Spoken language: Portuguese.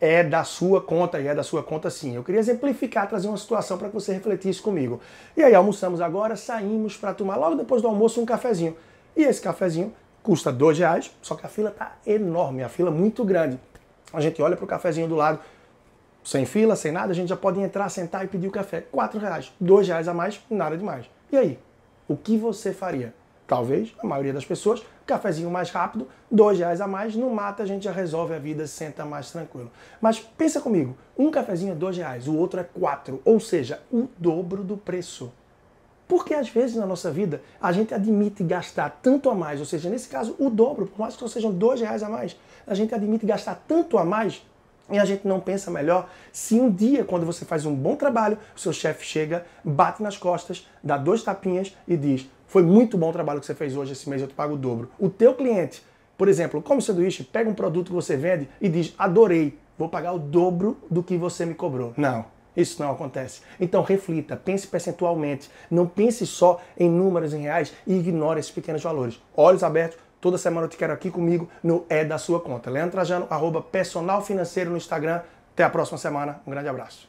é da sua conta e é da sua conta sim. Eu queria exemplificar, trazer uma situação para que você refletisse comigo. E aí almoçamos agora, saímos para tomar logo depois do almoço um cafezinho. E esse cafezinho custa dois reais, só que a fila tá enorme, a fila muito grande. A gente olha para o cafezinho do lado, sem fila, sem nada, a gente já pode entrar, sentar e pedir o café. Quatro reais, dois reais a mais, nada demais. E aí, o que você faria? Talvez, a maioria das pessoas, cafezinho mais rápido, dois reais a mais, no mata a gente já resolve a vida, senta mais tranquilo. Mas pensa comigo, um cafezinho é dois reais, o outro é quatro, ou seja, o dobro do preço. Porque às vezes na nossa vida a gente admite gastar tanto a mais, ou seja, nesse caso o dobro, por mais que sejam dois reais a mais, a gente admite gastar tanto a mais e a gente não pensa melhor se um dia, quando você faz um bom trabalho, o seu chefe chega, bate nas costas, dá dois tapinhas e diz: Foi muito bom o trabalho que você fez hoje, esse mês eu te pago o dobro. O teu cliente, por exemplo, come sanduíche, pega um produto que você vende e diz: Adorei, vou pagar o dobro do que você me cobrou. Não. Isso não acontece. Então reflita, pense percentualmente. Não pense só em números em reais e ignore esses pequenos valores. Olhos abertos, toda semana eu te quero aqui comigo no É da Sua Conta. Leandro Trajano, arroba personal financeiro no Instagram. Até a próxima semana. Um grande abraço.